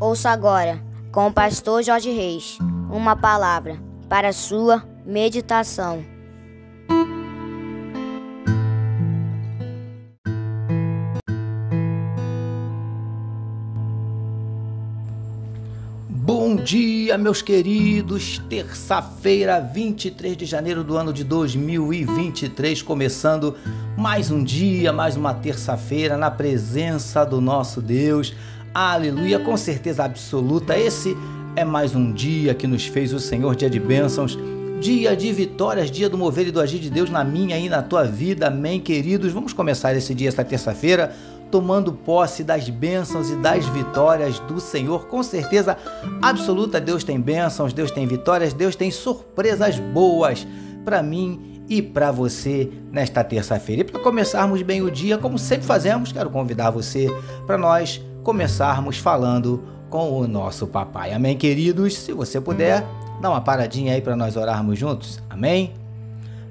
Ouça agora, com o pastor Jorge Reis, uma palavra para sua meditação. Bom dia, meus queridos. Terça-feira, 23 de janeiro do ano de 2023, começando mais um dia, mais uma terça-feira na presença do nosso Deus. Aleluia, com certeza absoluta. Esse é mais um dia que nos fez o Senhor, dia de bênçãos, dia de vitórias, dia do mover e do agir de Deus na minha e na tua vida. Amém, queridos. Vamos começar esse dia, esta terça-feira, tomando posse das bênçãos e das vitórias do Senhor. Com certeza absoluta, Deus tem bênçãos, Deus tem vitórias, Deus tem surpresas boas para mim e para você nesta terça-feira. E para começarmos bem o dia, como sempre fazemos, quero convidar você para nós começarmos falando com o nosso papai. Amém, queridos? Se você puder, dá uma paradinha aí para nós orarmos juntos. Amém?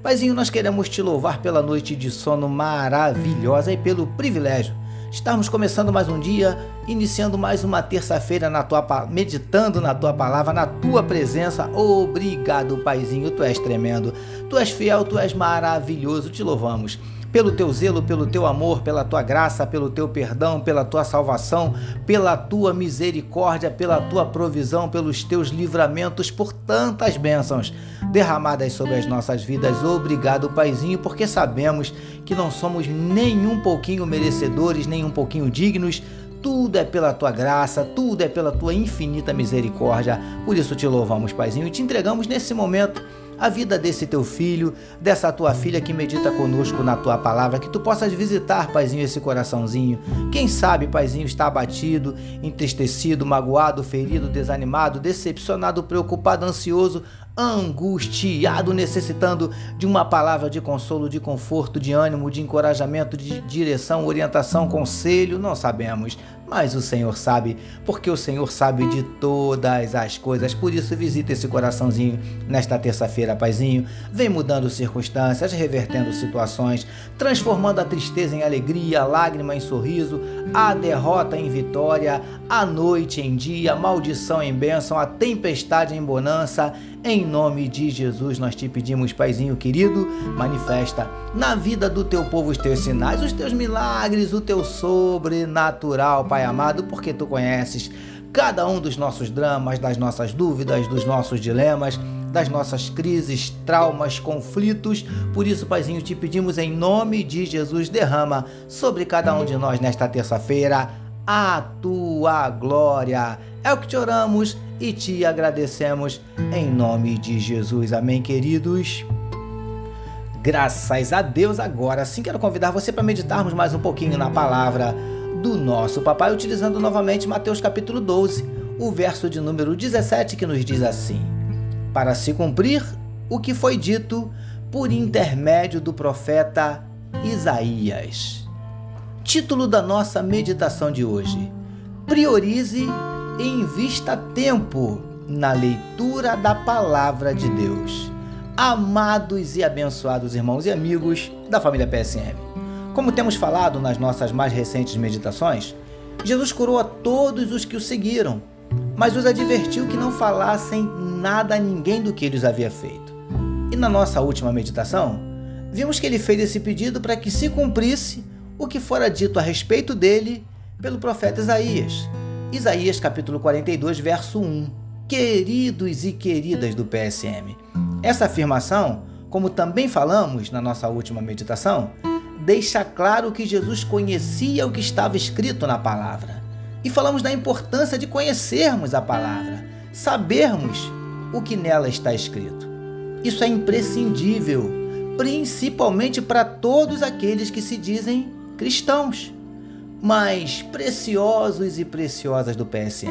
Paizinho, nós queremos te louvar pela noite de sono maravilhosa e pelo privilégio estarmos começando mais um dia, iniciando mais uma terça-feira na tua meditando na tua palavra, na tua presença. Obrigado, Paizinho, tu és tremendo. Tu és fiel, tu és maravilhoso. Te louvamos pelo teu zelo, pelo teu amor, pela tua graça, pelo teu perdão, pela tua salvação, pela tua misericórdia, pela tua provisão, pelos teus livramentos, por tantas bênçãos derramadas sobre as nossas vidas. Obrigado, Paizinho, porque sabemos que não somos nem um pouquinho merecedores, nem um pouquinho dignos tudo é pela tua graça, tudo é pela tua infinita misericórdia. Por isso te louvamos, Paizinho, e te entregamos nesse momento a vida desse teu filho, dessa tua filha que medita conosco na tua palavra, que tu possas visitar, Paizinho, esse coraçãozinho. Quem sabe, Paizinho, está abatido, entristecido, magoado, ferido, desanimado, decepcionado, preocupado, ansioso, angustiado, necessitando de uma palavra de consolo, de conforto, de ânimo, de encorajamento, de direção, orientação, conselho, não sabemos mas o Senhor sabe, porque o Senhor sabe de todas as coisas. Por isso, visita esse coraçãozinho nesta terça-feira, Paizinho. Vem mudando circunstâncias, revertendo situações, transformando a tristeza em alegria, a lágrima em sorriso, a derrota em vitória, a noite em dia, a maldição em bênção, a tempestade em bonança. Em nome de Jesus, nós te pedimos, Paizinho querido, manifesta na vida do teu povo os teus sinais, os teus milagres, o teu sobrenatural, Pai amado, porque tu conheces cada um dos nossos dramas, das nossas dúvidas, dos nossos dilemas, das nossas crises, traumas, conflitos. Por isso, Paizinho, te pedimos em nome de Jesus, derrama sobre cada um de nós nesta terça-feira a tua glória. É o que te oramos e te agradecemos em nome de Jesus. Amém, queridos. Graças a Deus, agora sim quero convidar você para meditarmos mais um pouquinho na palavra do nosso papai, utilizando novamente Mateus capítulo 12, o verso de número 17, que nos diz assim: Para se cumprir o que foi dito por intermédio do profeta Isaías. Título da nossa meditação de hoje: Priorize e invista tempo na leitura da palavra de Deus. Amados e abençoados irmãos e amigos da família PSM. Como temos falado nas nossas mais recentes meditações, Jesus curou a todos os que o seguiram, mas os advertiu que não falassem nada a ninguém do que ele os havia feito. E na nossa última meditação, vimos que ele fez esse pedido para que se cumprisse o que fora dito a respeito dele pelo profeta Isaías. Isaías capítulo 42, verso 1. Queridos e queridas do PSM. Essa afirmação, como também falamos na nossa última meditação, deixa claro que Jesus conhecia o que estava escrito na palavra. E falamos da importância de conhecermos a palavra, sabermos o que nela está escrito. Isso é imprescindível, principalmente para todos aqueles que se dizem cristãos, mas preciosos e preciosas do PSM.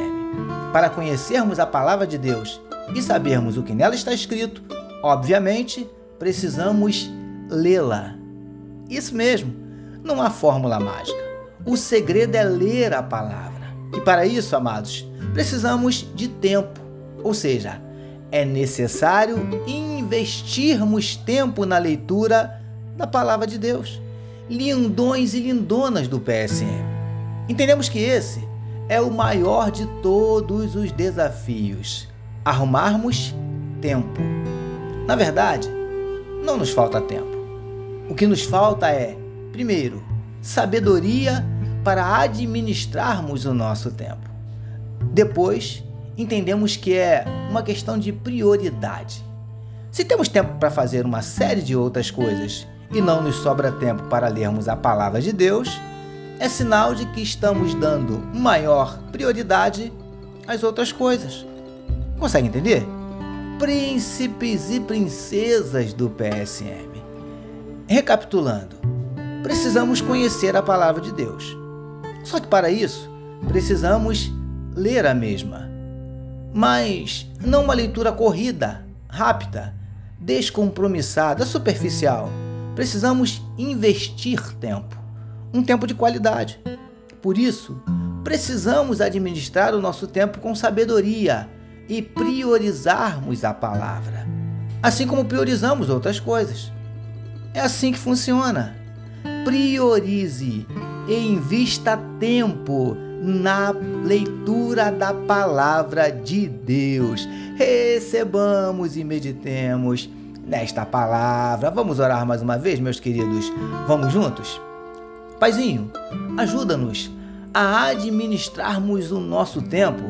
Para conhecermos a palavra de Deus e sabermos o que nela está escrito, obviamente precisamos lê-la isso mesmo, não há fórmula mágica. O segredo é ler a palavra. E para isso, amados, precisamos de tempo. Ou seja, é necessário investirmos tempo na leitura da palavra de Deus. Lindões e lindonas do PSM. Entendemos que esse é o maior de todos os desafios: arrumarmos tempo. Na verdade, não nos falta tempo. O que nos falta é, primeiro, sabedoria para administrarmos o nosso tempo. Depois, entendemos que é uma questão de prioridade. Se temos tempo para fazer uma série de outras coisas e não nos sobra tempo para lermos a palavra de Deus, é sinal de que estamos dando maior prioridade às outras coisas. Consegue entender? Príncipes e princesas do PSM. Recapitulando, precisamos conhecer a palavra de Deus. Só que para isso, precisamos ler a mesma. Mas não uma leitura corrida, rápida, descompromissada, superficial. Precisamos investir tempo, um tempo de qualidade. Por isso, precisamos administrar o nosso tempo com sabedoria e priorizarmos a palavra, assim como priorizamos outras coisas. É assim que funciona. Priorize e invista tempo na leitura da palavra de Deus. Recebamos e meditemos nesta palavra. Vamos orar mais uma vez, meus queridos? Vamos juntos? Paizinho, ajuda-nos a administrarmos o nosso tempo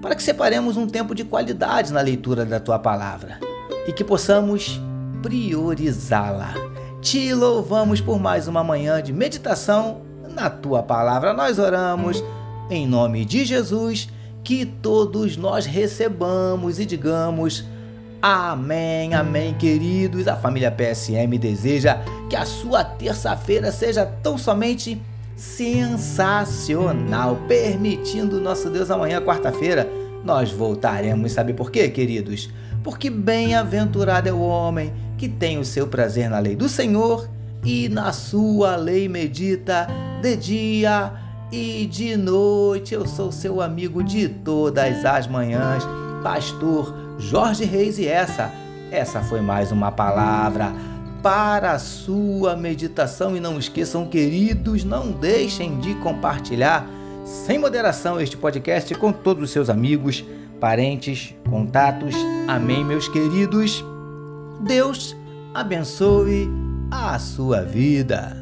para que separemos um tempo de qualidade na leitura da tua palavra e que possamos priorizá-la. Te louvamos por mais uma manhã de meditação na tua palavra. Nós oramos em nome de Jesus, que todos nós recebamos e digamos amém, amém, queridos. A família PSM deseja que a sua terça-feira seja tão somente sensacional, permitindo nosso Deus amanhã, quarta-feira, nós voltaremos. Sabe por quê, queridos? Porque bem-aventurado é o homem que tem o seu prazer na lei do Senhor e na sua lei medita de dia e de noite. Eu sou seu amigo de todas as manhãs, pastor Jorge Reis e essa, essa foi mais uma palavra para a sua meditação e não esqueçam, queridos, não deixem de compartilhar sem moderação este podcast com todos os seus amigos, parentes, contatos. Amém, meus queridos. Deus abençoe a sua vida.